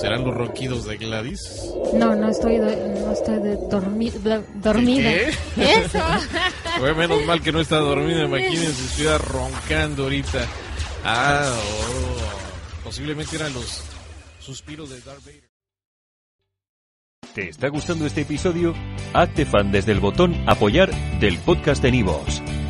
¿Serán los ronquidos de Gladys? No, no estoy, no estoy dormida. ¿Qué? Eso. Fue menos mal que no está dormida, imagínense, estuviera roncando ahorita. Ah, oh, posiblemente eran los suspiros de Darth Vader. ¿Te está gustando este episodio? Hazte fan desde el botón apoyar del podcast de Nivos.